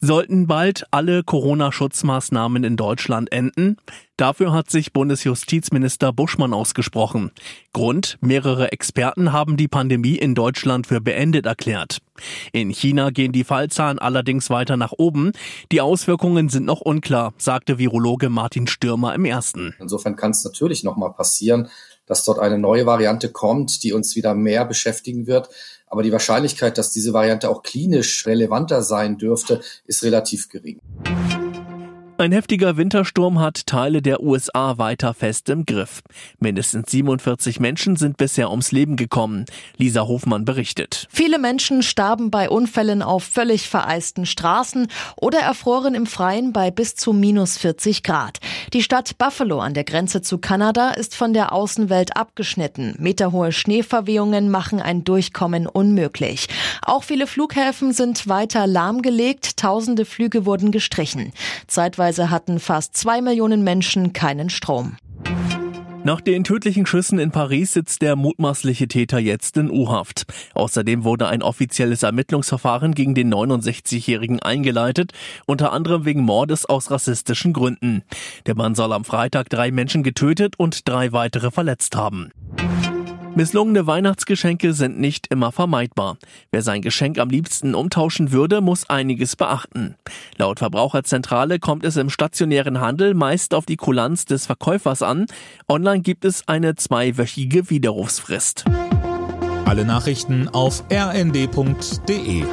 Sollten bald alle Corona-Schutzmaßnahmen in Deutschland enden? Dafür hat sich Bundesjustizminister Buschmann ausgesprochen. Grund, mehrere Experten haben die Pandemie in Deutschland für beendet erklärt. In China gehen die Fallzahlen allerdings weiter nach oben. Die Auswirkungen sind noch unklar, sagte Virologe Martin Stürmer im ersten. Insofern kann es natürlich noch mal passieren, dass dort eine neue Variante kommt, die uns wieder mehr beschäftigen wird. Aber die Wahrscheinlichkeit, dass diese Variante auch klinisch relevanter sein dürfte, ist relativ gering. Ein heftiger Wintersturm hat Teile der USA weiter fest im Griff. Mindestens 47 Menschen sind bisher ums Leben gekommen. Lisa Hofmann berichtet. Viele Menschen starben bei Unfällen auf völlig vereisten Straßen oder erfroren im Freien bei bis zu minus 40 Grad. Die Stadt Buffalo an der Grenze zu Kanada ist von der Außenwelt abgeschnitten. Meterhohe Schneeverwehungen machen ein Durchkommen unmöglich. Auch viele Flughäfen sind weiter lahmgelegt. Tausende Flüge wurden gestrichen. Zeitweise hatten fast zwei Millionen Menschen keinen Strom. Nach den tödlichen Schüssen in Paris sitzt der mutmaßliche Täter jetzt in U-Haft. Außerdem wurde ein offizielles Ermittlungsverfahren gegen den 69-Jährigen eingeleitet, unter anderem wegen Mordes aus rassistischen Gründen. Der Mann soll am Freitag drei Menschen getötet und drei weitere verletzt haben. Misslungene Weihnachtsgeschenke sind nicht immer vermeidbar. Wer sein Geschenk am liebsten umtauschen würde, muss einiges beachten. Laut Verbraucherzentrale kommt es im stationären Handel meist auf die Kulanz des Verkäufers an. Online gibt es eine zweiwöchige Widerrufsfrist. Alle Nachrichten auf rnd.de